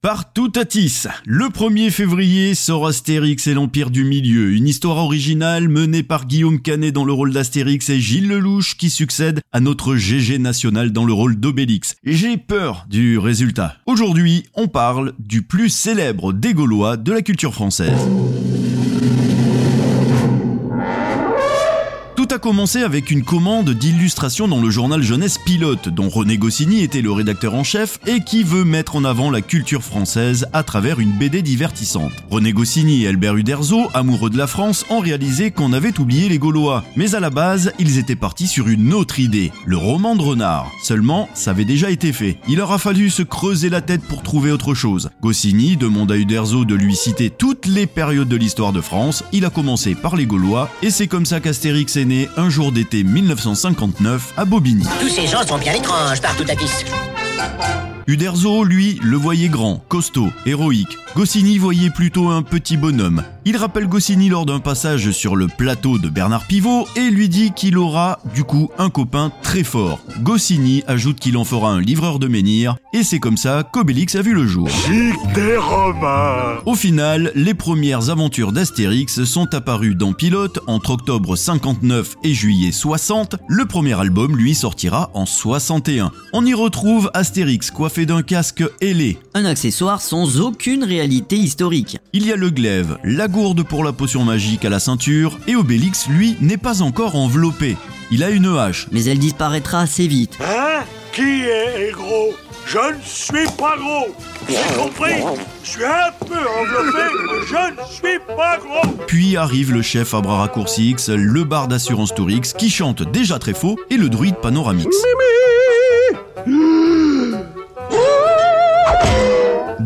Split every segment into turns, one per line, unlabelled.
Par Toutatis, le 1er février sort Astérix et l'Empire du Milieu, une histoire originale menée par Guillaume Canet dans le rôle d'Astérix et Gilles Lelouch qui succède à notre GG national dans le rôle d'Obélix. J'ai peur du résultat. Aujourd'hui, on parle du plus célèbre des Gaulois de la culture française. Tout a commencé avec une commande d'illustration dans le journal Jeunesse Pilote, dont René Goscinny était le rédacteur en chef et qui veut mettre en avant la culture française à travers une BD divertissante. René Goscinny et Albert Uderzo, amoureux de la France, ont réalisé qu'on avait oublié les Gaulois. Mais à la base, ils étaient partis sur une autre idée, le roman de Renard. Seulement, ça avait déjà été fait. Il leur a fallu se creuser la tête pour trouver autre chose. Goscinny demande à Uderzo de lui citer toutes les périodes de l'histoire de France. Il a commencé par les Gaulois et c'est comme ça qu'Astérix est né un jour d'été 1959 à Bobigny.
Tous ces gens sont bien étranges partout à piste.
Uderzo, lui, le voyait grand, costaud, héroïque. Goscinny voyait plutôt un petit bonhomme. Il rappelle Goscinny lors d'un passage sur le plateau de Bernard Pivot et lui dit qu'il aura, du coup, un copain très fort. Goscinny ajoute qu'il en fera un livreur de menhir, et c'est comme ça qu'Obélix a vu le jour. Au final, les premières aventures d'Astérix sont apparues dans Pilote entre octobre 59 et juillet 60. Le premier album, lui, sortira en 61. On y retrouve Astérix coiffé d'un casque ailé.
un accessoire sans aucune réalité historique.
Il y a le glaive, la gourde pour la potion magique à la ceinture, et Obélix, lui, n'est pas encore enveloppé. Il a une hache.
Mais elle disparaîtra assez vite.
Hein? Qui est gros? Je ne suis pas gros avez compris Je suis un peu enveloppé, mais je ne suis pas gros
Puis arrive le chef à bras raccourcis le bar d'assurance Tourix, qui chante déjà très faux, et le druide Panoramix.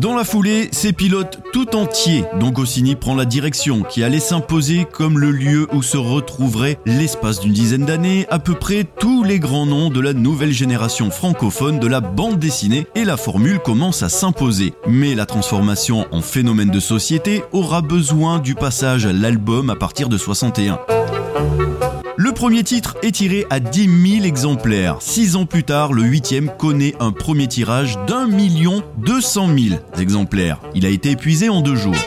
Dans la foulée, c'est Pilote tout entier dont Goscinny prend la direction, qui allait s'imposer comme le lieu où se retrouveraient l'espace d'une dizaine d'années à peu près tous les grands noms de la nouvelle génération francophone de la bande dessinée, et la formule commence à s'imposer. Mais la transformation en phénomène de société aura besoin du passage à l'album à partir de 61. Le premier titre est tiré à 10 000 exemplaires. Six ans plus tard, le huitième connaît un premier tirage d'un million deux cent mille exemplaires. Il a été épuisé en deux jours.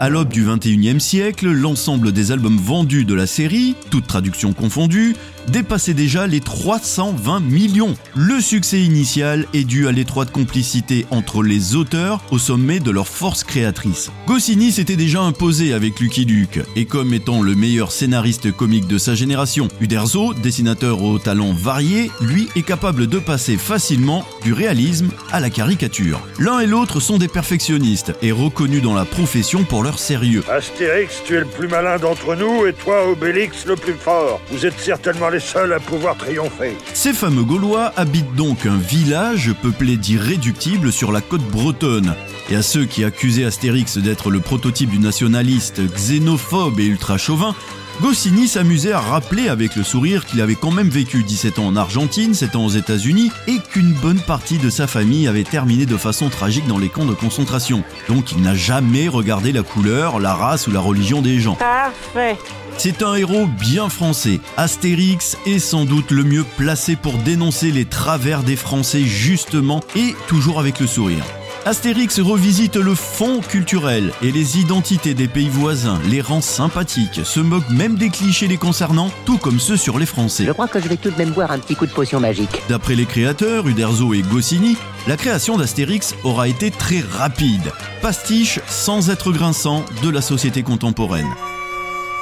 À l'aube du 21e siècle, l'ensemble des albums vendus de la série, toutes traductions confondues, dépassait déjà les 320 millions. Le succès initial est dû à l'étroite complicité entre les auteurs au sommet de leur force créatrice. Goscinny s'était déjà imposé avec Lucky Luke, et comme étant le meilleur scénariste comique de sa génération, Uderzo, dessinateur au talent varié, lui est capable de passer facilement du réalisme à la caricature. L'un et l'autre sont des perfectionnistes et reconnus dans la profession pour leur sérieux.
Astérix, tu es le plus malin d'entre nous, et toi, Obélix, le plus fort. Vous êtes certainement les seuls à pouvoir triompher.
Ces fameux Gaulois habitent donc un village peuplé d'irréductibles sur la côte bretonne. Et à ceux qui accusaient Astérix d'être le prototype du nationaliste xénophobe et ultra chauvin, Goscinny s'amusait à rappeler avec le sourire qu'il avait quand même vécu 17 ans en Argentine, 7 ans aux États-Unis et qu'une bonne partie de sa famille avait terminé de façon tragique dans les camps de concentration. Donc il n'a jamais regardé la couleur, la race ou la religion des gens.
Parfait.
C'est un héros bien français. Astérix est sans doute le mieux placé pour dénoncer les travers des Français justement et toujours avec le sourire. Astérix revisite le fond culturel et les identités des pays voisins, les rend sympathiques, se moque même des clichés les concernant, tout comme ceux sur les Français.
Je crois que je vais tout de même boire un petit coup de potion magique.
D'après les créateurs, Uderzo et Goscinny, la création d'Astérix aura été très rapide. Pastiche, sans être grinçant, de la société contemporaine.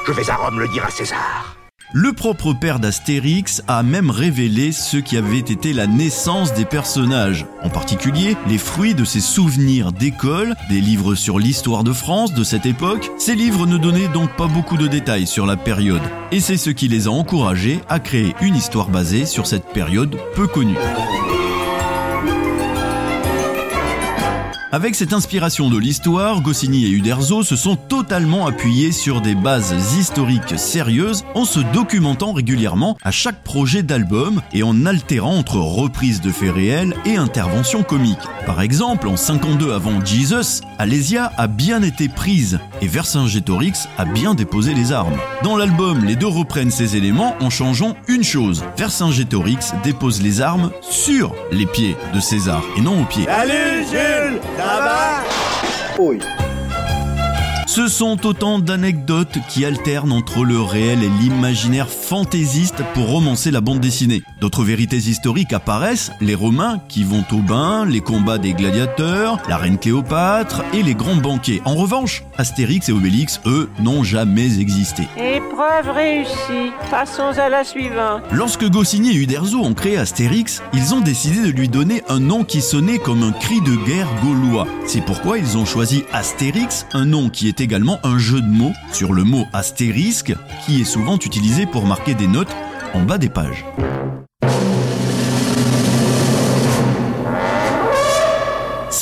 Je vais à Rome le dire à César.
Le propre père d'Astérix a même révélé ce qui avait été la naissance des personnages, en particulier les fruits de ses souvenirs d'école, des livres sur l'histoire de France de cette époque. Ces livres ne donnaient donc pas beaucoup de détails sur la période, et c'est ce qui les a encouragés à créer une histoire basée sur cette période peu connue. Avec cette inspiration de l'histoire, Goscinny et Uderzo se sont totalement appuyés sur des bases historiques sérieuses en se documentant régulièrement à chaque projet d'album et en altérant entre reprises de faits réels et interventions comiques. Par exemple, en 52 avant Jesus, Alésia a bien été prise et Vercingétorix a bien déposé les armes. Dans l'album, les deux reprennent ces éléments en changeant une chose. Vercingétorix dépose les armes sur les pieds de César et non aux pieds.
Allez, Jules, là-bas
Oui.
Ce sont autant d'anecdotes qui alternent entre le réel et l'imaginaire fantaisiste pour romancer la bande dessinée. D'autres vérités historiques apparaissent, les Romains qui vont au bain, les combats des gladiateurs, la reine Cléopâtre et les grands banquets. En revanche, Astérix et Obélix, eux, n'ont jamais existé.
Épreuve réussie. Passons à la suivante.
Lorsque Goscinny et Uderzo ont créé Astérix, ils ont décidé de lui donner un nom qui sonnait comme un cri de guerre gaulois. C'est pourquoi ils ont choisi Astérix, un nom qui est également un jeu de mots sur le mot astérisque, qui est souvent utilisé pour marquer des notes en bas des pages.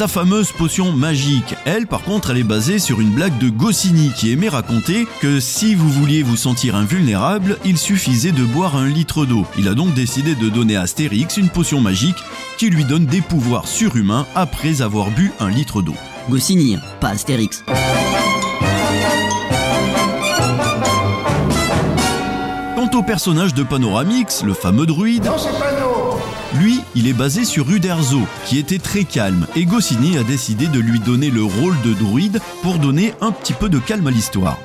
Sa fameuse potion magique, elle par contre elle est basée sur une blague de Goscinny qui aimait raconter que si vous vouliez vous sentir invulnérable, il suffisait de boire un litre d'eau. Il a donc décidé de donner à Astérix une potion magique qui lui donne des pouvoirs surhumains après avoir bu un litre d'eau.
Goscinny, pas Astérix.
Au personnage de Panoramix, le fameux druide, lui, il est basé sur Uderzo, qui était très calme, et Goscinny a décidé de lui donner le rôle de druide pour donner un petit peu de calme à l'histoire.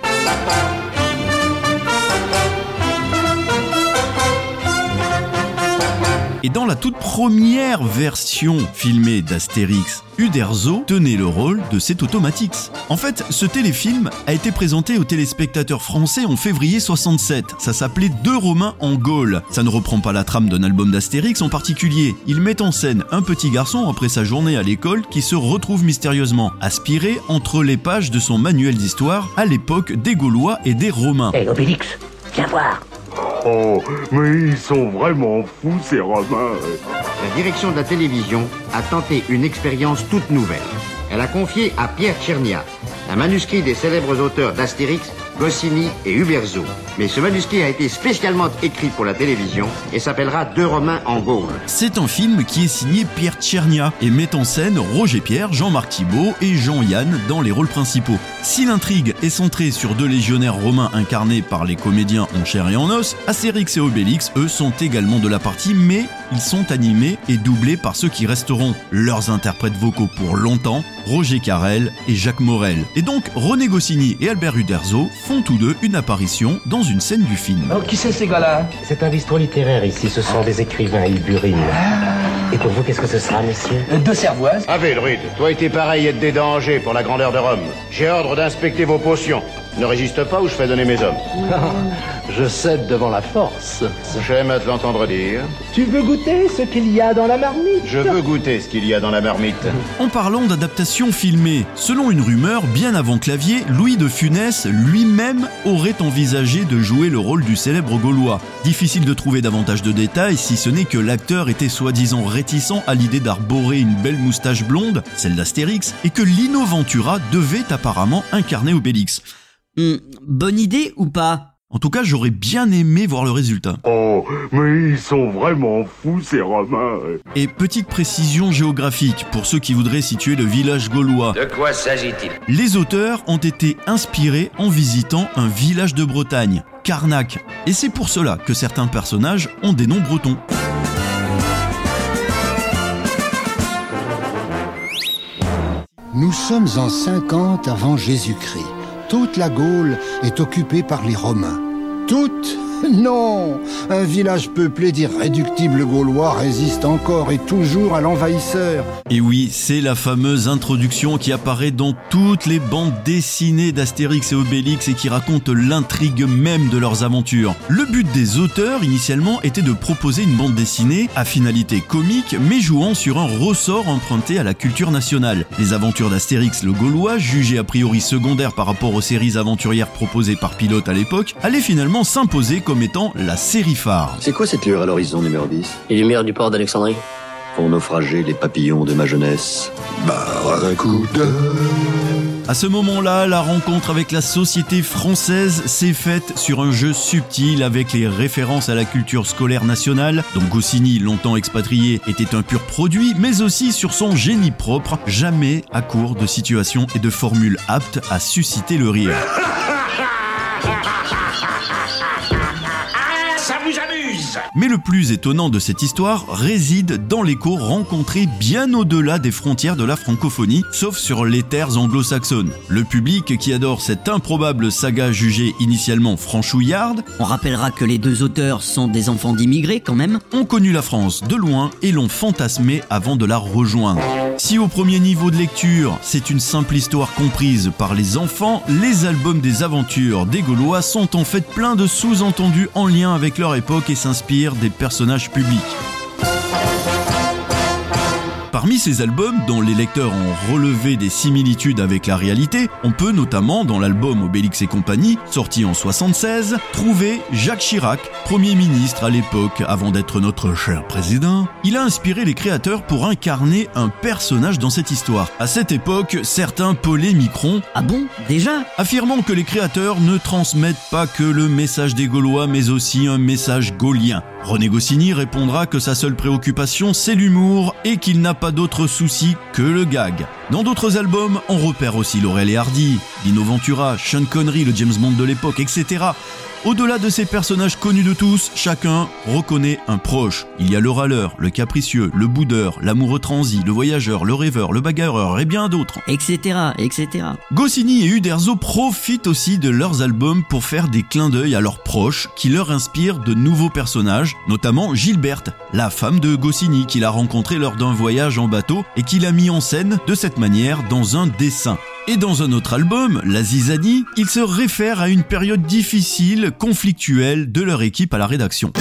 Et dans la toute première version filmée d'Astérix, Uderzo tenait le rôle de cet Automatix. En fait, ce téléfilm a été présenté aux téléspectateurs français en février 67. Ça s'appelait Deux Romains en Gaule. Ça ne reprend pas la trame d'un album d'Astérix en particulier. Il met en scène un petit garçon après sa journée à l'école qui se retrouve mystérieusement aspiré entre les pages de son manuel d'histoire à l'époque des Gaulois et des Romains.
Hé, Obélix, viens voir.
Oh, mais ils sont vraiment fous, ces Romains.
La direction de la télévision a tenté une expérience toute nouvelle. Elle a confié à Pierre Tchernia un manuscrit des célèbres auteurs d'Astérix, Goscinny et Uberzo. Mais ce manuscrit a été spécialement écrit pour la télévision et s'appellera Deux Romains en Gaule.
C'est un film qui est signé Pierre Tchernia et met en scène Roger Pierre, Jean-Marc Thibault et Jean-Yann dans les rôles principaux. Si l'intrigue est centrée sur deux légionnaires romains incarnés par les comédiens en chair et en os, Astérix et Obélix, eux, sont également de la partie, mais ils sont animés et doublés par ceux qui resteront leurs interprètes vocaux pour longtemps, Roger Carrel et Jacques Morel. Et donc, René Goscinny et Albert Uderzo font tous deux une apparition dans une scène du film.
Oh, qui c'est ces gars-là
C'est un bistrot littéraire ici, ce sont des écrivains ilburines. Et pour vous, qu'est-ce que ce sera, monsieur
Euh, Deux cervoises.
Ave, druide, toi et tes pareils êtes des dangers pour la grandeur de Rome. J'ai ordre d'inspecter vos potions. Ne résiste pas ou je fais donner mes hommes.
Je cède devant la force.
J'aime à te l'entendre dire.
Tu veux goûter ce qu'il y a dans la marmite
Je veux goûter ce qu'il y a dans la marmite.
En parlant d'adaptation filmée, selon une rumeur, bien avant Clavier, Louis de Funès lui-même aurait envisagé de jouer le rôle du célèbre Gaulois. Difficile de trouver davantage de détails si ce n'est que l'acteur était soi-disant réticent à l'idée d'arborer une belle moustache blonde, celle d'Astérix, et que Lino Ventura devait apparemment incarner Obélix.
Hmm, bonne idée ou pas?
En tout cas, j'aurais bien aimé voir le résultat.
Oh, mais ils sont vraiment fous, ces Romains.
Et petite précision géographique pour ceux qui voudraient situer le village gaulois.
De quoi s'agit-il?
Les auteurs ont été inspirés en visitant un village de Bretagne, Carnac. Et c'est pour cela que certains personnages ont des noms bretons.
Nous sommes en 50 avant Jésus-Christ. Toute la Gaule est occupée par les Romains. Toute Non Un village peuplé d'irréductibles Gaulois résiste encore et toujours à l'envahisseur.
Et oui, c'est la fameuse introduction qui apparaît dans toutes les bandes dessinées d'Astérix et Obélix et qui raconte l'intrigue même de leurs aventures. Le but des auteurs initialement était de proposer une bande dessinée à finalité comique mais jouant sur un ressort emprunté à la culture nationale. Les aventures d'Astérix le Gaulois, jugées a priori secondaires par rapport aux séries aventurières proposées par Pilote à l'époque, allaient finalement s'imposer comme étant la série phare.
C'est quoi cette lueur à l'horizon numéro 10
Les lumières du port d'Alexandrie.
font naufrager les papillons de ma jeunesse.
Barracuda.
À ce moment-là, la rencontre avec la société française s'est faite sur un jeu subtil avec les références à la culture scolaire nationale, dont Goscinny, longtemps expatrié, était un pur produit, mais aussi sur son génie propre, jamais à court de situations et de formules aptes à susciter le rire. Mais le plus étonnant de cette histoire réside dans l'écho rencontré bien au-delà des frontières de la francophonie, sauf sur les terres anglo-saxonnes. Le public qui adore cette improbable saga jugée initialement franchouillarde,
On rappellera que les deux auteurs sont des enfants d'immigrés quand même.
ont connu la France de loin et l'ont fantasmée avant de la rejoindre. Si au premier niveau de lecture, c'est une simple histoire comprise par les enfants, les albums des aventures des Gaulois sont en fait pleins de sous-entendus en lien avec leur époque et s'inspirent des personnages publics. Parmi ces albums, dont les lecteurs ont relevé des similitudes avec la réalité, on peut notamment, dans l'album Obélix et compagnie, sorti en 76, trouver Jacques Chirac, Premier ministre à l'époque avant d'être notre cher président. Il a inspiré les créateurs pour incarner un personnage dans cette histoire. À cette époque, certains polémiqueront
Ah bon Déjà?
Affirmant que les créateurs ne transmettent pas que le message des Gaulois, mais aussi un message gaulien. René Goscinny répondra que sa seule préoccupation, c'est l'humour et qu'il n'a pas d'autre souci que le gag. Dans d'autres albums, on repère aussi Laurel et Hardy, Dino Ventura, Sean Connery, le James Bond de l'époque, etc. Au-delà de ces personnages connus de tous, chacun reconnaît un proche. Il y a le râleur, le capricieux, le boudeur, l'amoureux transi, le voyageur, le rêveur, le bagarreur et bien d'autres.
Etc. etc.
Goscinny et Uderzo profitent aussi de leurs albums pour faire des clins d'œil à leurs proches qui leur inspirent de nouveaux personnages, notamment Gilberte, la femme de Goscinny qu'il a rencontrée lors d'un voyage en bateau et qu'il a mis en scène de cette manière dans un dessin. Et dans un autre album, La Zizanie, il se réfère à une période difficile, conflictuelle de leur équipe à la rédaction.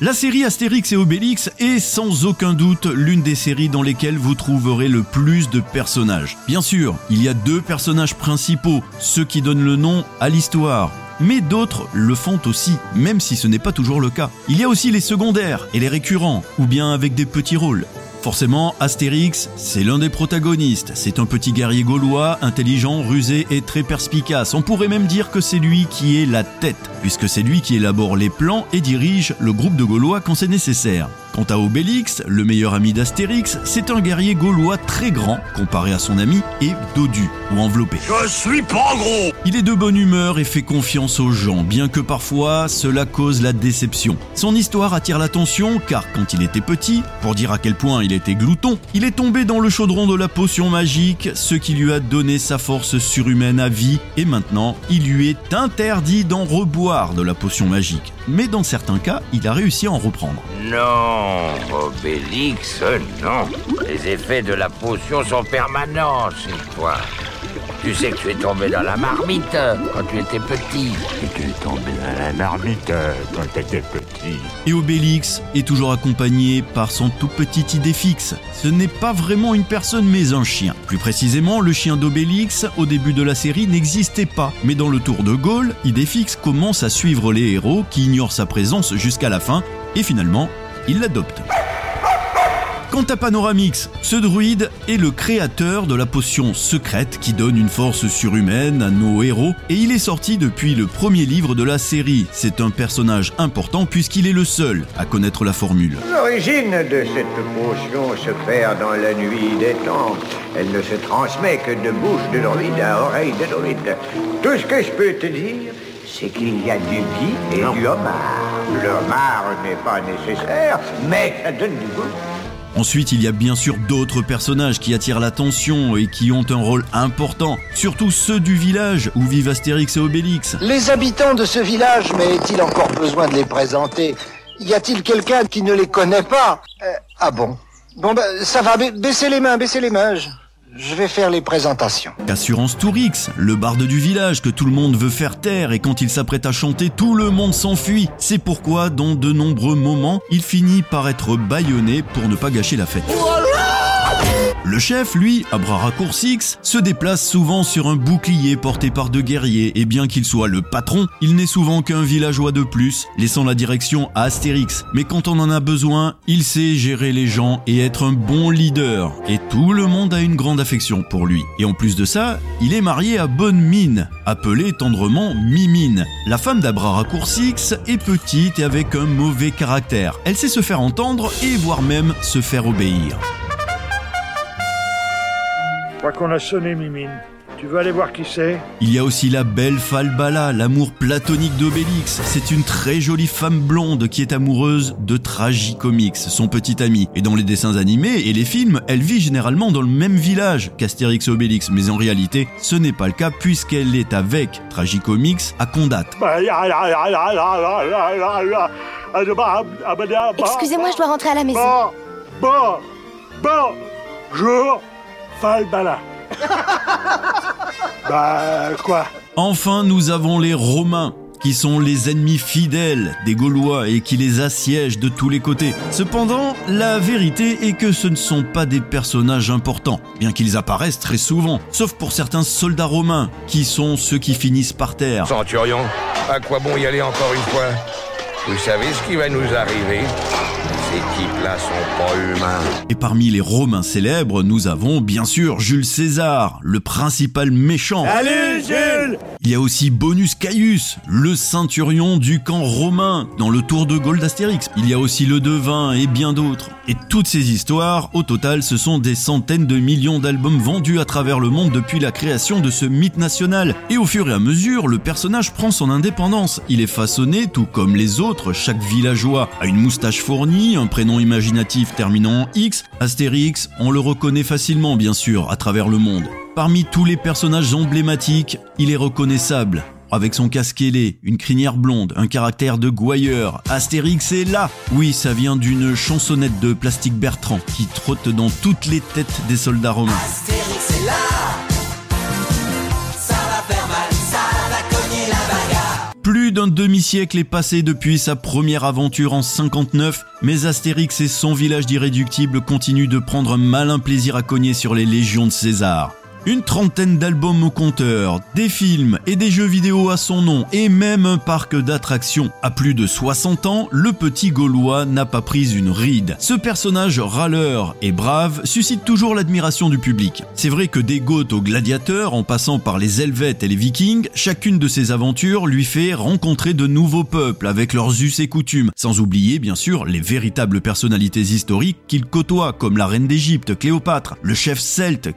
La série Astérix et Obélix est sans aucun doute l'une des séries dans lesquelles vous trouverez le plus de personnages. Bien sûr, il y a deux personnages principaux, ceux qui donnent le nom à l'histoire. Mais d'autres le font aussi, même si ce n'est pas toujours le cas. Il y a aussi les secondaires et les récurrents, ou bien avec des petits rôles. Forcément, Astérix, c'est l'un des protagonistes. C'est un petit guerrier gaulois, intelligent, rusé et très perspicace. On pourrait même dire que c'est lui qui est la tête, puisque c'est lui qui élabore les plans et dirige le groupe de Gaulois quand c'est nécessaire. Quant à Obélix, le meilleur ami d'Astérix, c'est un guerrier gaulois très grand comparé à son ami et dodu ou enveloppé.
Je suis pas gros
Il est de bonne humeur et fait confiance aux gens, bien que parfois cela cause la déception. Son histoire attire l'attention car quand il était petit, pour dire à quel point il était glouton, il est tombé dans le chaudron de la potion magique, ce qui lui a donné sa force surhumaine à vie et maintenant il lui est interdit d'en reboire de la potion magique. Mais dans certains cas, il a réussi à en reprendre.
Non, Obélix, non. Les effets de la potion sont permanents chez toi. Tu sais que tu es tombé dans la marmite quand tu étais petit.
Tu es tombé dans la marmite quand t'étais petit.
Et Obélix est toujours accompagné par son tout petit Idéfix. Ce n'est pas vraiment une personne mais un chien. Plus précisément, le chien d'Obélix, au début de la série, n'existait pas. Mais dans le tour de Gaulle, Idéfix commence à suivre les héros qui ignorent sa présence jusqu'à la fin et finalement, il l'adopte. Quant à Panoramix, ce druide est le créateur de la potion secrète qui donne une force surhumaine à nos héros et il est sorti depuis le premier livre de la série. C'est un personnage important puisqu'il est le seul à connaître la formule.
L'origine de cette potion se perd dans la nuit des temps. Elle ne se transmet que de bouche de druide à oreille de druide. Tout ce que je peux te dire, c'est qu'il y a du gui et du homard. Le homard n'est pas nécessaire, mais ça donne du goût.
Ensuite, il y a bien sûr d'autres personnages qui attirent l'attention et qui ont un rôle important, surtout ceux du village où vivent Astérix et Obélix.
Les habitants de ce village, mais est-il encore besoin de les présenter? Y a-t-il quelqu'un qui ne les connaît pas? Euh, Ah bon? Bon ben, ça va, ba- baissez les mains, baissez les mains. Je, vais faire les présentations.
Assurance Tourix, le barde du village que tout le monde veut faire taire et quand il s'apprête à chanter, tout le monde s'enfuit. C'est pourquoi, dans de nombreux moments, il finit par être bâillonné pour ne pas gâcher la fête. Le chef, lui, à bras se déplace souvent sur un bouclier porté par deux guerriers, et bien qu'il soit le patron, il n'est souvent qu'un villageois de plus, laissant la direction à Astérix. Mais quand on en a besoin, il sait gérer les gens et être un bon leader, et tout le monde a une grande affection pour lui. Et en plus de ça, il est marié à Bonne Mine, appelée tendrement Mimine. La femme d'Abra Raccourcix est petite et avec un mauvais caractère. Elle sait se faire entendre et voire même se faire obéir.
Je crois qu'on a sonné, Mimine. Tu veux aller voir qui c'est?
Il y a aussi la belle Falbala, l'amour platonique d'Obélix. C'est une très jolie femme blonde qui est amoureuse de Tragicomix, son petit ami. Et dans les dessins animés et les films, elle vit généralement dans le même village qu'Astérix et Obélix. Mais en réalité, ce n'est pas le cas puisqu'elle est avec Tragicomix à Condat.
Excusez-moi, je dois rentrer à la maison.
Bon, bon, bonjour, Falbala. bah, quoi?
Enfin, nous avons les Romains qui sont les ennemis fidèles des Gaulois et qui les assiègent de tous les côtés. Cependant, la vérité est que ce ne sont pas des personnages importants, bien qu'ils apparaissent très souvent, sauf pour certains soldats romains, qui sont ceux qui finissent par terre.
Centurion, à quoi bon y aller encore une fois? Vous savez ce qui va nous arriver? Ces types-là sont pas humains.
Et parmi les Romains célèbres, nous avons bien sûr Jules César, le principal méchant.
Allez, Jules
Il y a aussi Bonus Caius, le ceinturion du camp romain dans le Tour de Gaulle d'Astérix. Il y a aussi le devin et bien d'autres. Et toutes ces histoires, au total, ce sont des centaines de millions d'albums vendus à travers le monde depuis la création de ce mythe national. Et au fur et à mesure, le personnage prend son indépendance. Il est façonné, tout comme les autres, chaque villageois a une moustache fournie, un prénom imaginatif terminant en X, Astérix, on le reconnaît facilement bien sûr à travers le monde. Parmi tous les personnages emblématiques, il est reconnaissable. Avec son casque ailé, une crinière blonde, un caractère de gouailleur, Astérix est là Oui, ça vient d'une chansonnette de Plastique Bertrand qui trotte dans toutes les têtes des soldats romains.
Astérix est là
demi-siècle est passé depuis sa première aventure en 59, mais Astérix et son village d'irréductibles continuent de prendre un malin plaisir à cogner sur les légions de César. Une trentaine d'albums au compteur, des films et des jeux vidéo à son nom, et même un parc d'attractions. À plus de 60 ans, le petit Gaulois n'a pas pris une ride. Ce personnage râleur et brave suscite toujours l'admiration du public. C'est vrai que des Goths aux gladiateurs, en passant par les Helvètes et les Vikings, chacune de ses aventures lui fait rencontrer de nouveaux peuples avec leurs us et coutumes, sans oublier bien sûr les véritables personnalités historiques qu'il côtoie, comme la reine d'Égypte, Cléopâtre, le chef celte,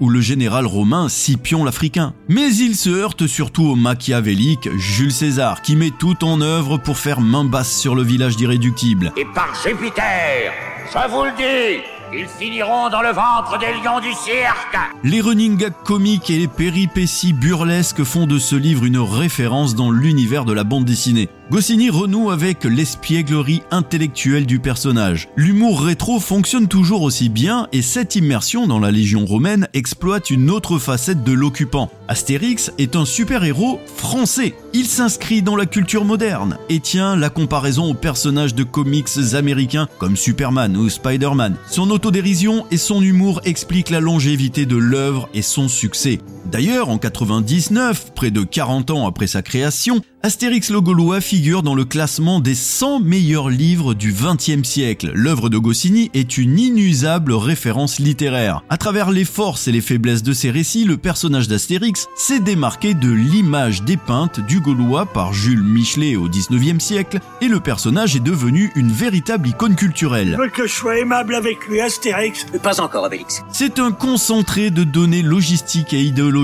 Ou le général romain Scipion l'Africain. Mais il se heurte surtout au machiavélique Jules César, qui met tout en œuvre pour faire main basse sur le village d'irréductibles.
Et par Jupiter, je vous le dis, ils finiront dans le ventre des lions du cirque
Les running gags comiques et les péripéties burlesques font de ce livre une référence dans l'univers de la bande dessinée. Goscinny renoue avec l'espièglerie intellectuelle du personnage. L'humour rétro fonctionne toujours aussi bien et cette immersion dans la Légion romaine exploite une autre facette de l'occupant. Astérix est un super-héros français. Il s'inscrit dans la culture moderne et tient la comparaison aux personnages de comics américains comme Superman ou Spider-Man. Son autodérision et son humour expliquent la longévité de l'œuvre et son succès. D'ailleurs, en 99, près de 40 ans après sa création, Astérix le Gaulois figure dans le classement des 100 meilleurs livres du XXe siècle. L'œuvre de Goscinny est une inusable référence littéraire. À travers les forces et les faiblesses de ses récits, le personnage d'Astérix s'est démarqué de l'image dépeinte du Gaulois par Jules Michelet au XIXe siècle, et le personnage est devenu une véritable icône culturelle.
Tu veux que je sois aimable avec lui, Astérix
Pas encore, Obélix.
C'est un concentré de données logistiques et idéologiques.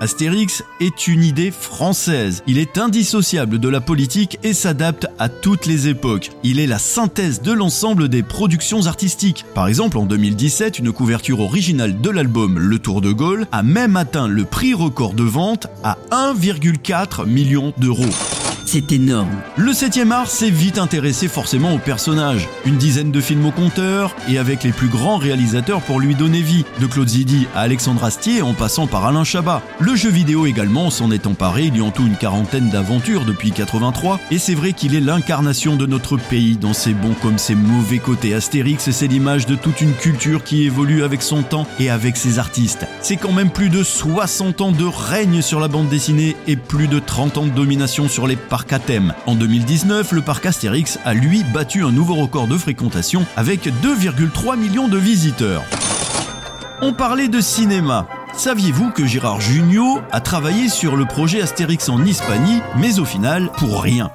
Astérix est une idée française. Il est indissociable de la politique et s'adapte à toutes les époques. Il est la synthèse de l'ensemble des productions artistiques. Par exemple, en 2017, une couverture originale de l'album Le Tour de Gaulle a même atteint le prix record de vente à 1,4 million d'euros.
C'est énorme.
Le 7e art s'est vite intéressé forcément aux personnages. Une dizaine de films au compteur et avec les plus grands réalisateurs pour lui donner vie, de Claude Zidi à Alexandre Astier en passant par Alain Chabat. Le jeu vidéo également s'en est emparé, il y a en tout une quarantaine d'aventures depuis 83 et c'est vrai qu'il est l'incarnation de notre pays dans ses bons comme ses mauvais côtés. Astérix c'est l'image de toute une culture qui évolue avec son temps et avec ses artistes. C'est quand même plus de 60 ans de règne sur la bande dessinée et plus de 30 ans de domination sur les En 2019, le parc Astérix a lui battu un nouveau record de fréquentation avec 2,3 millions de visiteurs. On parlait de cinéma. Saviez-vous que Gérard Jugnot a travaillé sur le projet Astérix en Hispanie, mais au final, pour rien?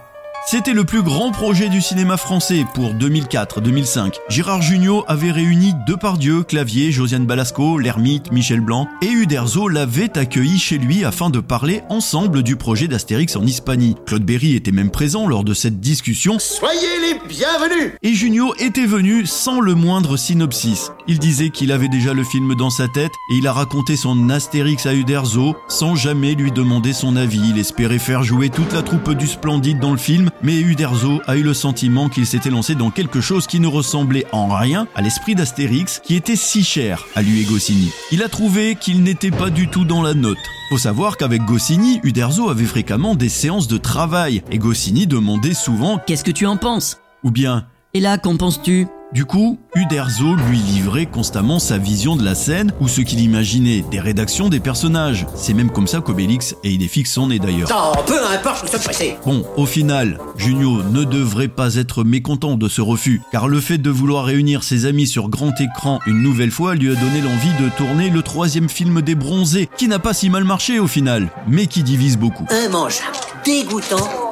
C'était le plus grand projet du cinéma français pour 2004-2005. Gérard Jugnot avait réuni Depardieu, Clavier, Josiane Balasco, L'Ermite, Michel Blanc et Uderzo l'avait accueilli chez lui afin de parler ensemble du projet d'Astérix en Hispanie. Claude Berry était même présent lors de cette discussion.
Soyez les bienvenus
Et Jugnot était venu sans le moindre synopsis. Il disait qu'il avait déjà le film dans sa tête et il a raconté son Astérix à Uderzo sans jamais lui demander son avis. Il espérait faire jouer toute la troupe du Splendide dans le film mais Uderzo a eu le sentiment qu'il s'était lancé dans quelque chose qui ne ressemblait en rien à l'esprit d'Astérix qui était si cher à lui et Goscinny. Il a trouvé qu'il n'était pas du tout dans la note. Faut savoir qu'avec Goscinny, Uderzo avait fréquemment des séances de travail et Goscinny demandait souvent
Qu'est-ce que tu en penses?
Ou bien
Et là, qu'en penses-tu?
Du coup, Uderzo lui livrait constamment sa vision de la scène ou ce qu'il imaginait des rédactions des personnages. C'est même comme ça qu'Obélix et Idéfix sont nés d'ailleurs.
peu importe, je suis
Bon, au final, Junio ne devrait pas être mécontent de ce refus, car le fait de vouloir réunir ses amis sur grand écran une nouvelle fois lui a donné l'envie de tourner le troisième film des bronzés, qui n'a pas si mal marché au final, mais qui divise beaucoup.
Immangeable, dégoûtant,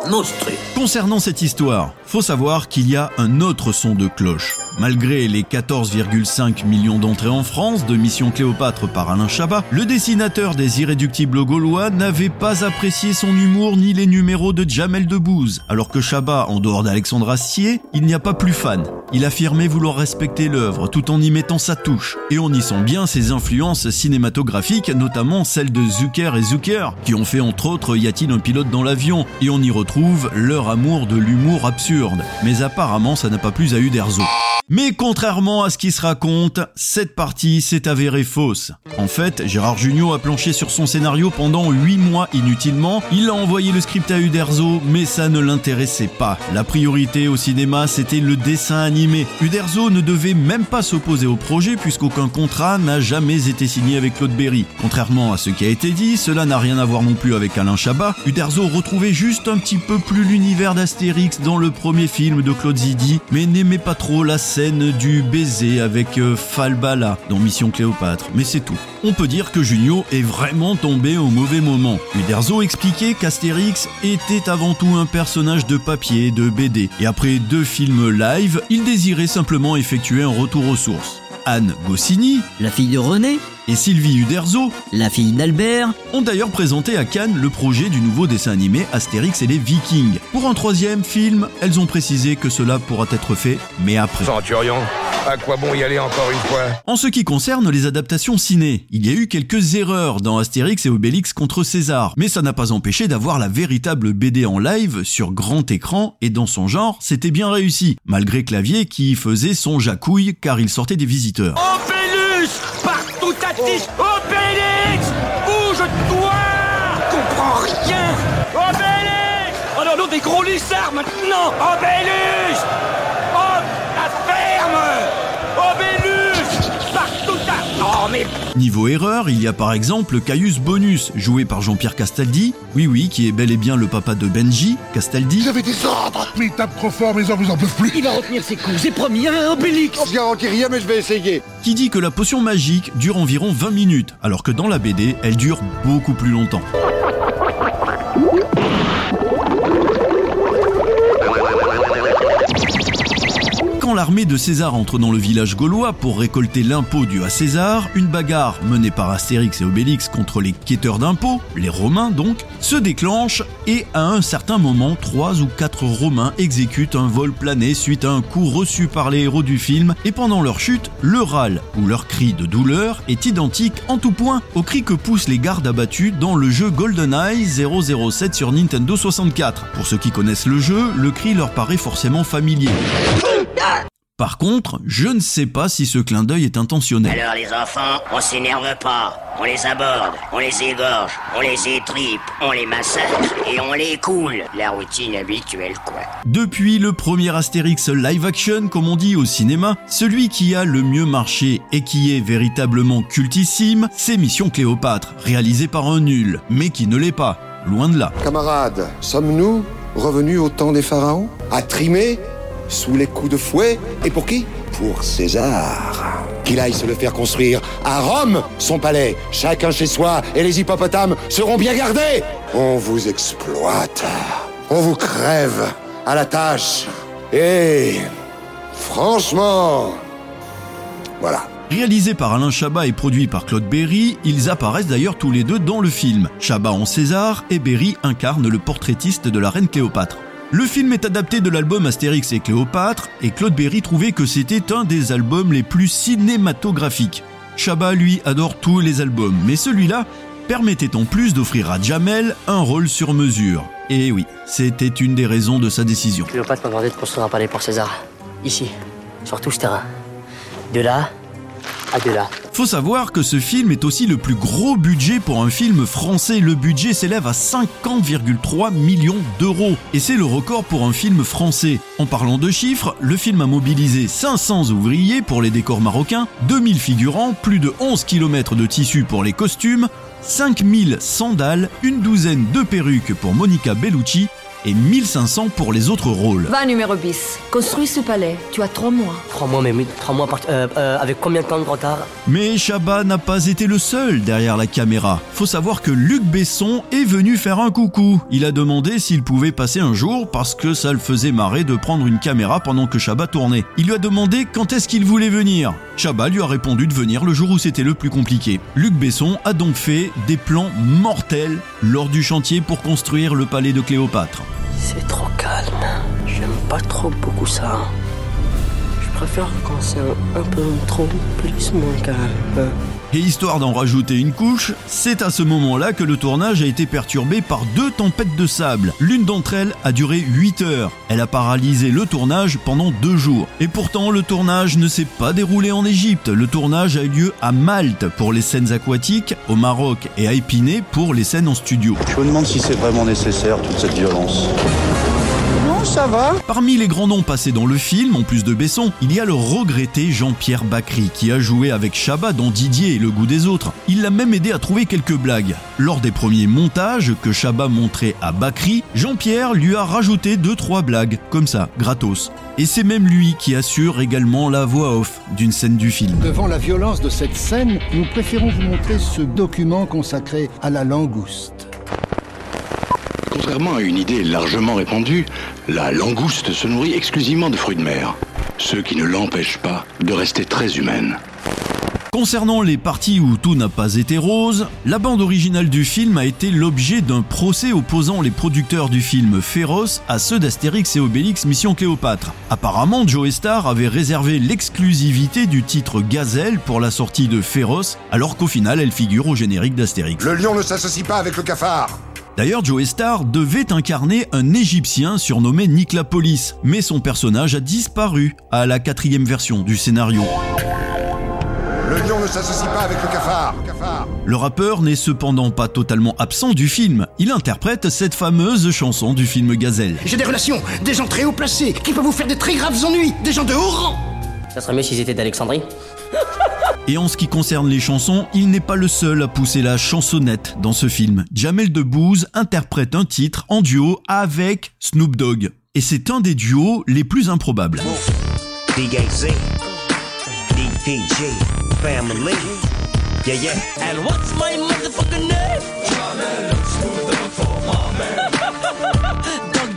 Concernant cette histoire, faut savoir qu'il y a un autre son de cloche. Malgré les 14,5 millions d'entrées en France de Mission Cléopâtre par Alain Chabat, le dessinateur des Irréductibles Gaulois n'avait pas apprécié son humour ni les numéros de Jamel Debbouze, alors que Chabat, en dehors d'Alexandre Astier, il n'y a pas plus fan. Il affirmait vouloir respecter l'œuvre tout en y mettant sa touche, et on y sent bien ses influences cinématographiques, notamment celles de Zucker et Zucker, qui ont fait entre autres Y un pilote dans l'avion, et on y retrouve leur amour de l'humour absurde. Mais apparemment ça n'a pas plu à Uderzo. Mais contrairement à ce qui se raconte, cette partie s'est avérée fausse. En fait, Gérard Jugnot a planché sur son scénario pendant 8 mois inutilement. Il a envoyé le script à Uderzo, mais ça ne l'intéressait pas. La priorité au cinéma, c'était le dessin animé. Uderzo ne devait même pas s'opposer au projet puisqu'aucun contrat n'a jamais été signé avec Claude Berry. Contrairement à ce qui a été dit, cela n'a rien à voir non plus avec Alain Chabat. Uderzo retrouvait juste un petit peu plus l'univers d'Astérix dans le premier film de Claude Zidi, mais n'aimait pas trop la scène du baiser avec euh, Falbala dans Mission Cléopâtre, mais c'est tout. On peut dire que Junio est vraiment tombé au mauvais moment. Uderzo expliquait qu'Astérix était avant tout un personnage de papier, de BD, et après deux films live, il désirait simplement effectuer un retour aux sources. Anne Goscinny,
la fille de René,
et Sylvie Uderzo,
la fille d'Albert,
ont d'ailleurs présenté à Cannes le projet du nouveau dessin animé Astérix et les Vikings. Pour un troisième film, elles ont précisé que cela pourra être fait, mais après.
Centurion, à quoi bon y aller encore une fois?
En ce qui concerne les adaptations ciné, il y a eu quelques erreurs dans Astérix et Obélix contre César, mais ça n'a pas empêché d'avoir la véritable BD en live sur grand écran et dans son genre, c'était bien réussi, malgré Clavier qui faisait son jacouille car il sortait des visiteurs.
Tige Obélix Bouge-toi Comprends rien. Obélix. Oh non, non, des gros lissards maintenant. Obélix. Oh, la ferme. Obélix. Oh, mais...
Niveau erreur, il y a par exemple Caius Bonus, joué par Jean-Pierre Castaldi, oui oui, qui est bel et bien le papa de Benji, Castaldi.
J'avais des ordres Mais il tape trop fort, mes hommes, ils en peuvent plus.
Il va retenir ses coups, j'ai promis, hein, Obélix.
Je garantis rien, mais je vais essayer.
Qui dit que la potion magique dure environ 20 minutes, alors que dans la BD, elle dure beaucoup plus longtemps. L'armée de César entre dans le village gaulois pour récolter l'impôt dû à César, une bagarre menée par Astérix et Obélix contre les quêteurs d'impôts, les Romains donc, se déclenche et à un certain moment, trois ou quatre Romains exécutent un vol plané suite à un coup reçu par les héros du film et pendant leur chute, le râle ou leur cri de douleur est identique en tout point au cri que poussent les gardes abattus dans le jeu GoldenEye 007 sur Nintendo 64. Pour ceux qui connaissent le jeu, le cri leur paraît forcément familier. Par contre, je ne sais pas si ce clin d'œil est intentionnel.
Alors les enfants, on s'énerve pas, on les aborde, on les égorge, on les étripe, on les massacre et on les coule. La routine habituelle quoi.
Depuis le premier Astérix live action, comme on dit au cinéma, celui qui a le mieux marché et qui est véritablement cultissime, c'est Mission Cléopâtre, réalisé par un nul, mais qui ne l'est pas, loin de là.
Camarades, sommes-nous revenus au temps des pharaons? À trimer Sous les coups de fouet Et pour qui? Pour César. Qu'il aille se le faire construire à Rome, son palais. Chacun chez soi et les hippopotames seront bien gardés. On vous exploite. On vous crève à la tâche. Et franchement, voilà.
Réalisé par Alain Chabat et produit par Claude Berry, ils apparaissent d'ailleurs tous les deux dans le film. Chabat en César et Berry incarne le portraitiste de la reine Cléopâtre. Le film est adapté de l'album Astérix et Cléopâtre et Claude Berry trouvait que c'était un des albums les plus cinématographiques. Chabat lui adore tous les albums, mais celui-là permettait en plus d'offrir à Jamel un rôle sur mesure. Et oui, c'était une des raisons de sa décision.
Cléopâtre m'a demandé de construire un palais pour César? Ici, sur tout ce terrain. De là à de là.
Faut savoir que ce film est aussi le plus gros budget pour un film français. Le budget s'élève à 50,3 millions d'euros. Et c'est le record pour un film français. En parlant de chiffres, le film a mobilisé 500 ouvriers pour les décors marocains, 2000 figurants, plus de 11 km de tissu pour les costumes, 5000 sandales, une douzaine de perruques pour Monica Bellucci et 1500 pour les autres rôles.
Va numéro bis, construis ce palais, tu as trois mois.
Trois mois, mais oui, trois mois, par- euh, euh, avec combien de temps de retard?
Mais Chabat n'a pas été le seul derrière la caméra. Faut savoir que Luc Besson est venu faire un coucou. Il a demandé s'il pouvait passer un jour parce que ça le faisait marrer de prendre une caméra pendant que Chabat tournait. Il lui a demandé quand est-ce qu'il voulait venir. Chabat lui a répondu de venir le jour où c'était le plus compliqué. Luc Besson a donc fait des plans mortels lors du chantier pour construire le palais de Cléopâtre.
C'est trop calme. J'aime pas trop beaucoup ça. Je préfère quand c'est un, un peu trop plus moins calme.
Et histoire d'en rajouter une couche, c'est à ce moment-là que le tournage a été perturbé par deux tempêtes de sable. L'une d'entre elles a duré 8 heures. Elle a paralysé le tournage pendant deux jours. Et pourtant, le tournage ne s'est pas déroulé en Égypte. Le tournage a eu lieu à Malte pour les scènes aquatiques, au Maroc et à Épinay pour les scènes en studio.
Je me demande si c'est vraiment nécessaire, toute cette violence.
Non, ça va.
Parmi les grands noms passés dans le film, en plus de Besson, il y a le regretté Jean-Pierre Bacry, qui a joué avec Chabat dans Didier et le goût des autres. Il l'a même aidé à trouver quelques blagues. Lors des premiers montages que Chabat montrait à Bacry, Jean-Pierre lui a rajouté deux trois blagues, comme ça, gratos. Et c'est même lui qui assure également la voix off d'une scène du film.
Devant la violence de cette scène, nous préférons vous montrer ce document consacré à la langouste.
Contrairement à une idée largement répandue, la langouste se nourrit exclusivement de fruits de mer, ce qui ne l'empêche pas de rester très humaine.
Concernant les parties où tout n'a pas été rose, la bande originale du film a été l'objet d'un procès opposant les producteurs du film Féroce à ceux d'Astérix et Obélix Mission Cléopâtre. Apparemment, Joe Star avait réservé l'exclusivité du titre Gazelle pour la sortie de Féroce, alors qu'au final elle figure au générique d'Astérix.
Le lion ne s'associe pas avec le cafard.
D'ailleurs, Joe Star devait incarner un Égyptien surnommé Niklapolis, mais son personnage a disparu à la quatrième version du scénario.
Le lion ne s'associe pas avec le cafard.
Le rappeur n'est cependant pas totalement absent du film. Il interprète cette fameuse chanson du film Gazelle.
J'ai des relations, des gens très haut placés, qui peuvent vous faire de très graves ennuis, des gens de haut rang.
Ça serait mieux s'ils étaient d'Alexandrie.
Et en ce qui concerne les chansons, il n'est pas le seul à pousser la chansonnette dans ce film. Jamel Debbouze interprète un titre en duo avec Snoop Dogg. Et c'est un des duos les plus improbables.
DJZ, DPJ, family. Yeah, yeah. And what's my motherfucking name?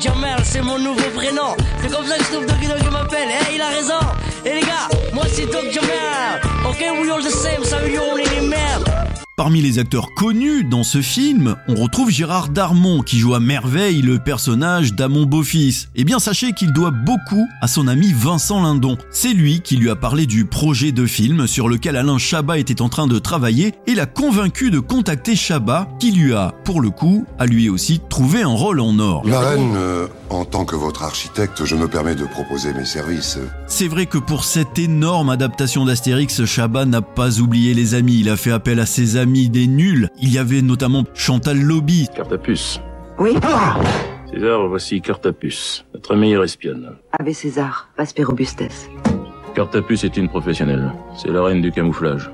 Jamel, c'est mon nouveau prénom. C'est comme ça que Snoop Doggy Dogg m'appelle. Eh, il a raison. Et les gars, moi c'est Doc Jamel. Ok, we all the same, ça veut on est les mêmes.
Parmi les acteurs connus dans ce film, on retrouve Gérard Darmon qui joue à merveille le personnage d'Amon Beaufils. Eh bien sachez qu'il doit beaucoup à son ami Vincent Lindon. C'est lui qui lui a parlé du projet de film sur lequel Alain Chabat était en train de travailler et l'a convaincu de contacter Chabat qui lui a, pour le coup, à lui aussi trouvé un rôle en or.
La reine, euh, en tant que votre architecte, je me permets de proposer mes services.
C'est vrai que pour cette énorme adaptation d'Astérix, Chabat n'a pas oublié les amis. Il a fait appel à ses amis des nuls. Il y avait notamment Chantal Lobby.
Cartapus.
Oui
César, voici Cartapus, notre meilleure espionne.
Ave César, Vasper Robustes.
Cartapus est une professionnelle. C'est la reine du camouflage.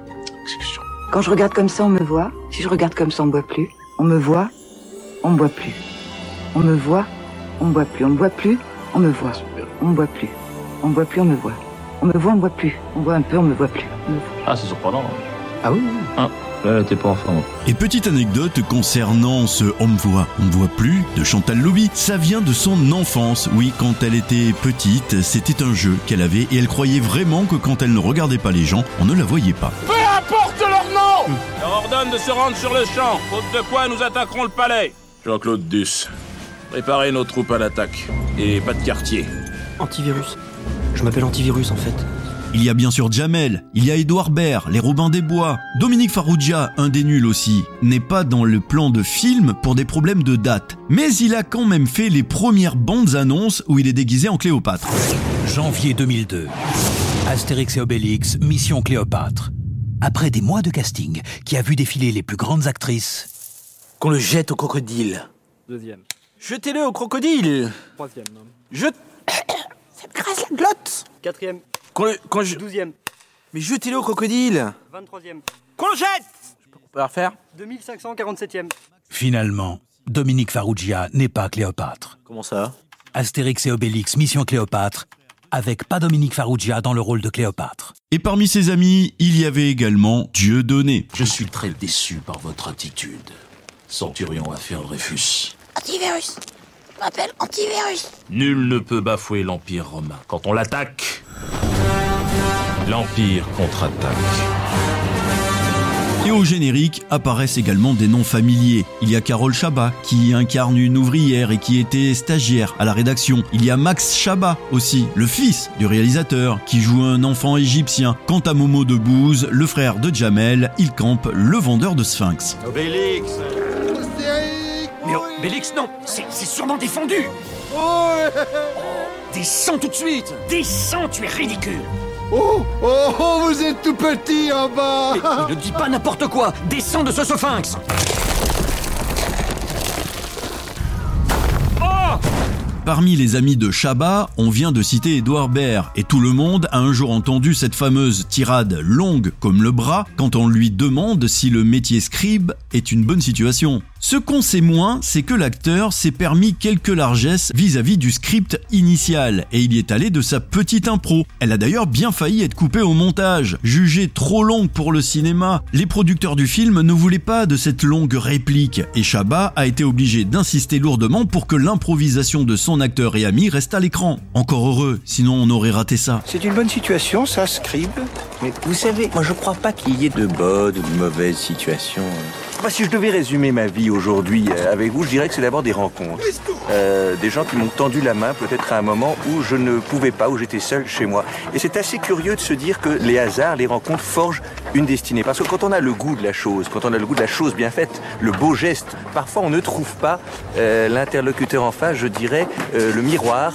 Quand je regarde comme ça, on me voit. Si je regarde comme ça, on me voit plus. On me voit, on me voit plus. On me voit, on me voit plus. On me voit plus, on me voit. On me voit plus. On me voit plus, on me voit. On me voit, on me voit plus. On voit un peu, on me voit plus. On me voit.
Ah, c'est surprenant.
Ah oui
Ah, là, pas en forme.
Et petite anecdote concernant ce On me voit, on me voit plus de Chantal Lobby, ça vient de son enfance. Oui, quand elle était petite, c'était un jeu qu'elle avait et elle croyait vraiment que quand elle ne regardait pas les gens, on ne la voyait pas.
Peu importe leur nom leur ordonne de se rendre sur le champ, faute de quoi nous attaquerons le palais.
Jean-Claude Duss. Préparez nos troupes à l'attaque. Et pas de quartier.
Antivirus. Je m'appelle Antivirus en fait.
Il y a bien sûr Jamel, il y a Édouard Baird, les Robins des Bois. Dominique Farrugia, un des nuls aussi, n'est pas dans le plan de film pour des problèmes de date. Mais il a quand même fait les premières bandes annonces où il est déguisé en Cléopâtre.
Janvier 2002. Astérix et Obélix, Mission Cléopâtre. Après des mois de casting qui a vu défiler les plus grandes actrices,
Qu'on le jette au crocodile.
Deuxième.
Jetez-le au crocodile.
Troisième.
Je. Ça me grasse la glotte.
Quatrième.
Le. Qu'on je...
Douzième.
Mais jetez-le au crocodile.
Vingt-troisième.
Qu'on le jette On peut la refaire
2547e.
finalement, Dominique Farrugia n'est pas Cléopâtre.
Comment ça?
Astérix et Obélix, Mission Cléopâtre, avec pas Dominique Farrugia dans le rôle de Cléopâtre.
Et parmi ses amis, il y avait également Dieudonné.
Je suis très déçu par votre attitude. Centurion a fait un Dreyfus.
Antivirus. Je m'appelle Antivirus.
Nul ne peut bafouer l'Empire romain. Quand on l'attaque, l'Empire contre-attaque.
Et au générique apparaissent également des noms familiers. Il y a Carole Chabat qui incarne une ouvrière et qui était stagiaire à la rédaction. Il y a Max Chabat aussi, le fils du réalisateur, qui joue un enfant égyptien. Quant à Momo de Bouze, le frère de Jamel, il campe le vendeur de Sphinx.
Obélix
Obélix, non C'est sûrement défendu.
Oh
Descends tout de suite. Descends, tu es ridicule.
Oh Oh Oh Vous êtes tout petit en bas.
Mais ne dis pas n'importe quoi. Descends de ce sphinx
Parmi les amis de Chabat, on vient de citer Édouard Baird, et tout le monde a un jour entendu cette fameuse tirade longue comme le bras quand on lui demande si le métier scribe est une bonne situation. Ce qu'on sait moins, c'est que l'acteur s'est permis quelques largesses vis-à-vis du script initial, et il y est allé de sa petite impro. Elle a d'ailleurs bien failli être coupée au montage. Jugée trop longue pour le cinéma, les producteurs du film ne voulaient pas de cette longue réplique, et Chabat a été obligé d'insister lourdement pour que l'improvisation de son acteur et ami reste à l'écran. Encore heureux, sinon on aurait raté ça.
C'est une bonne situation, ça, Scribe. Mais vous savez, moi je crois pas qu'il y ait de bonnes ou de mauvaises situations. Moi, si je devais résumer ma vie aujourd'hui euh, avec vous, je dirais que c'est d'abord des rencontres. Euh, des gens qui m'ont tendu la main peut-être à un moment où je ne pouvais pas, où j'étais seul chez moi. Et c'est assez curieux de se dire que les hasards, les rencontres forgent une destinée. Parce que quand on a le goût de la chose, quand on a le goût de la chose bien faite, le beau geste, parfois on ne trouve pas euh, l'interlocuteur en face, je dirais, le miroir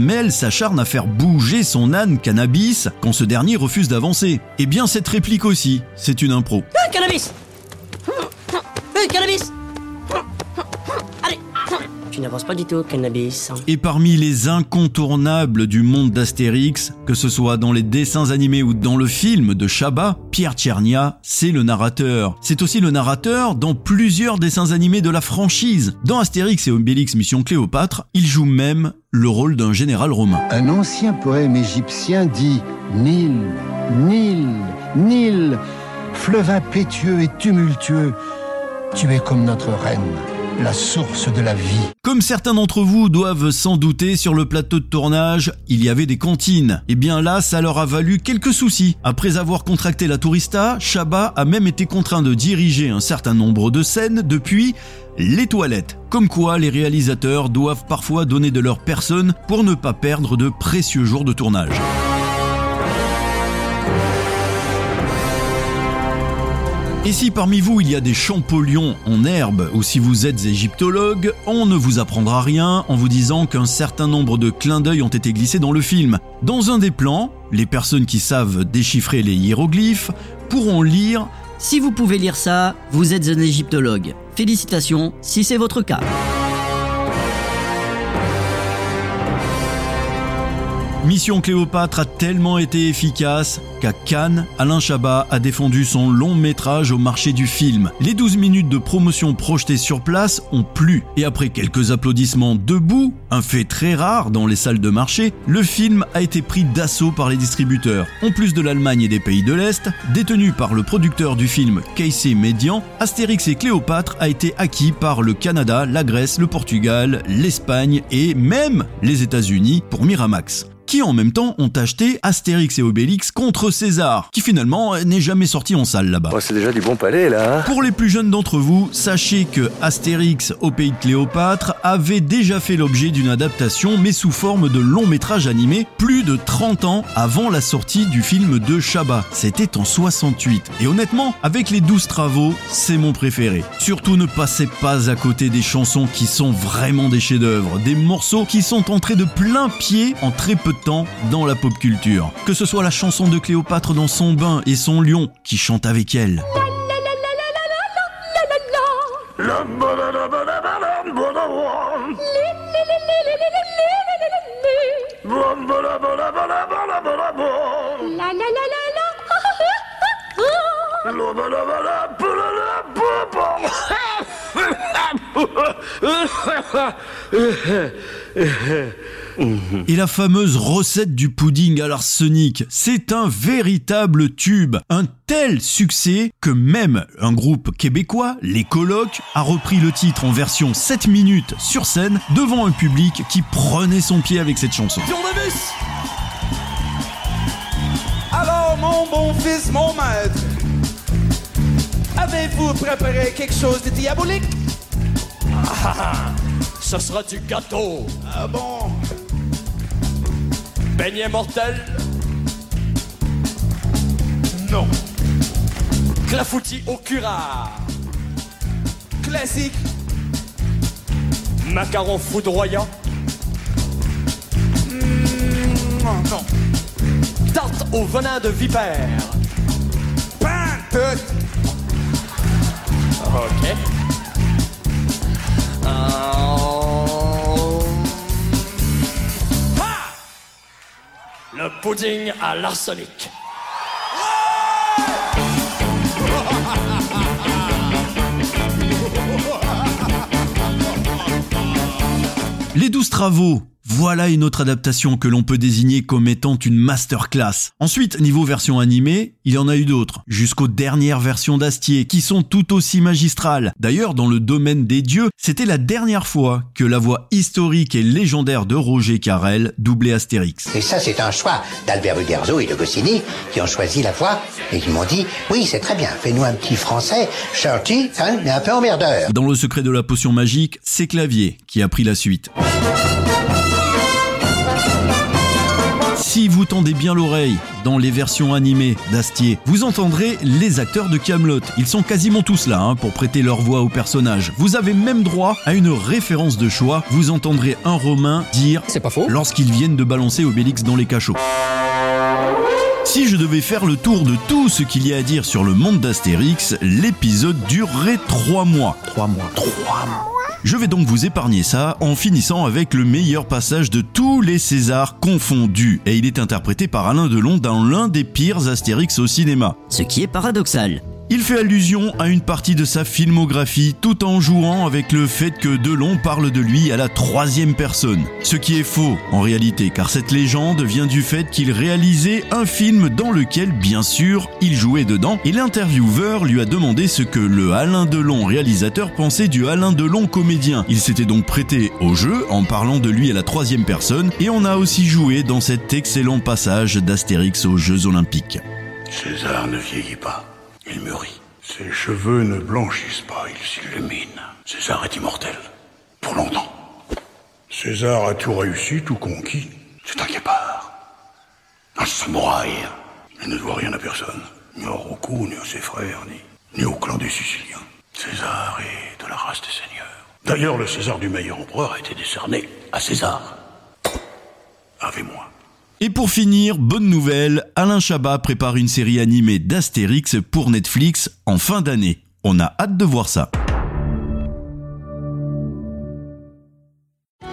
Jamel s'acharne à faire bouger son âne cannabis quand ce dernier refuse d'avancer. Eh bien cette réplique aussi, c'est une impro.
Ah, cannabis Euh, Cannabis
Pas du tout, cannabis.
Et parmi les incontournables du monde d'Astérix, que ce soit dans les dessins animés ou dans le film de Chabat, Pierre Tchernia, c'est le narrateur. C'est aussi le narrateur dans plusieurs dessins animés de la franchise. Dans Astérix et Obélix Mission Cléopâtre, il joue même le rôle d'un général romain.
Un ancien poème égyptien dit Nil, Nil, Nil, fleuve impétueux et tumultueux, tu es comme notre reine, la source de la vie.
Comme certains d'entre vous doivent s'en douter, sur le plateau de tournage, il y avait des cantines. Et bien là, ça leur a valu quelques soucis. Après avoir contracté la tourista, Chabat a même été contraint de diriger un certain nombre de scènes depuis les toilettes. Comme quoi, les réalisateurs doivent parfois donner de leur personne pour ne pas perdre de précieux jours de tournage. Et si parmi vous il y a des champollions en herbe ou si vous êtes égyptologue, on ne vous apprendra rien en vous disant qu'un certain nombre de clins d'œil ont été glissés dans le film. Dans un des plans, les personnes qui savent déchiffrer les hiéroglyphes pourront lire
Si vous pouvez lire ça, vous êtes un égyptologue. Félicitations si c'est votre cas.
Mission Cléopâtre a tellement été efficace qu'à Cannes, Alain Chabat a défendu son long métrage au marché du film. Les 12 minutes de promotion projetées sur place ont plu et après quelques applaudissements debout, un fait très rare dans les salles de marché, le film a été pris d'assaut par les distributeurs. En plus de l'Allemagne et des pays de l'Est, détenu par le producteur du film Casey Median, Astérix et Cléopâtre a été acquis par le Canada, la Grèce, le Portugal, l'Espagne et même les États-Unis pour Miramax qui en même temps ont acheté Astérix et Obélix contre César, qui finalement n'est jamais sorti en salle là-bas.
c'est déjà du bon palais là. hein.
Pour les plus jeunes d'entre vous, sachez que Astérix au pays de Cléopâtre avait déjà fait l'objet d'une adaptation mais sous forme de long métrage animé plus de 30 ans avant la sortie du film de Chabat. C'était en 68. Et honnêtement, avec les 12 travaux, c'est mon préféré. Surtout ne passez pas à côté des chansons qui sont vraiment des chefs-d'œuvre, des morceaux qui sont entrés de plein pied en très peu de temps dans la pop culture. Que ce soit la chanson de Cléopâtre dans son bain et son lion qui chante avec elle. Et la fameuse recette du pudding à l'arsenic, c'est un véritable tube, un tel succès que même un groupe québécois, les Colocs, a repris le titre en version 7 minutes sur scène devant un public qui prenait son pied avec cette chanson.
Alors, mon bon fils, mon maître, avez-vous préparé quelque chose de diabolique?
Ah, ah, ce sera du gâteau.
Ah bon?
Beignet mortel.
Non.
Clafoutis au curare.
Classique.
Macaron foudroyant.
Mm, non.
Tarte au venin de vipère.
Pain tout.
Ok. Euh, Le pudding à l'arsenic.
Les douze travaux. Voilà une autre adaptation que l'on peut désigner comme étant une masterclass. Ensuite, niveau version animée, il y en a eu d'autres, jusqu'aux dernières versions d'Astier, qui sont tout aussi magistrales. D'ailleurs, dans le domaine des dieux, c'était la dernière fois que la voix historique et légendaire de Roger Carrel doublait Astérix.
Et ça, c'est un choix d'Albert Uderzo et de Goscinny qui ont choisi la voix et qui m'ont dit Oui, c'est très bien, fais-nous un petit français, shirty, hein, mais un peu emmerdeur.
Dans le secret de la potion magique, c'est Clavier qui a pris la suite. Si vous tendez bien l'oreille dans les versions animées d'Astier, vous entendrez les acteurs de Camelot. Ils sont quasiment tous là hein, pour prêter leur voix aux personnages. Vous avez même droit à une référence de choix. Vous entendrez un Romain dire
C'est pas faux
lorsqu'ils viennent de balancer Obélix dans les cachots. Si je devais faire le tour de tout ce qu'il y a à dire sur le monde d'Astérix, l'épisode durerait 3 mois. 3 mois. 3 mois. Je vais donc vous épargner ça en finissant avec le meilleur passage de tous les Césars confondus. Et il est interprété par Alain Delon dans l'un des pires Astérix au cinéma.
Ce qui est paradoxal.
Il fait allusion à une partie de sa filmographie tout en jouant avec le fait que Delon parle de lui à la troisième personne. Ce qui est faux en réalité car cette légende vient du fait qu'il réalisait un film dans lequel bien sûr il jouait dedans et l'intervieweur lui a demandé ce que le Alain Delon réalisateur pensait du Alain Delon comédien. Il s'était donc prêté au jeu en parlant de lui à la troisième personne et on a aussi joué dans cet excellent passage d'Astérix aux Jeux Olympiques.
César ne vieillit pas. Il mûrit. Ses cheveux ne blanchissent pas, ils s'illuminent. César est immortel. Pour longtemps. César a tout réussi, tout conquis. C'est un guépard. Un samouraï. Il ne doit rien à personne. Ni au Roku, ni à ses frères, ni, ni au clan des Siciliens. César est de la race des seigneurs. D'ailleurs, le César du meilleur empereur a été décerné à César. Avec moi.
Et pour finir, bonne nouvelle, Alain Chabat prépare une série animée d'Astérix pour Netflix en fin d'année. On a hâte de voir ça.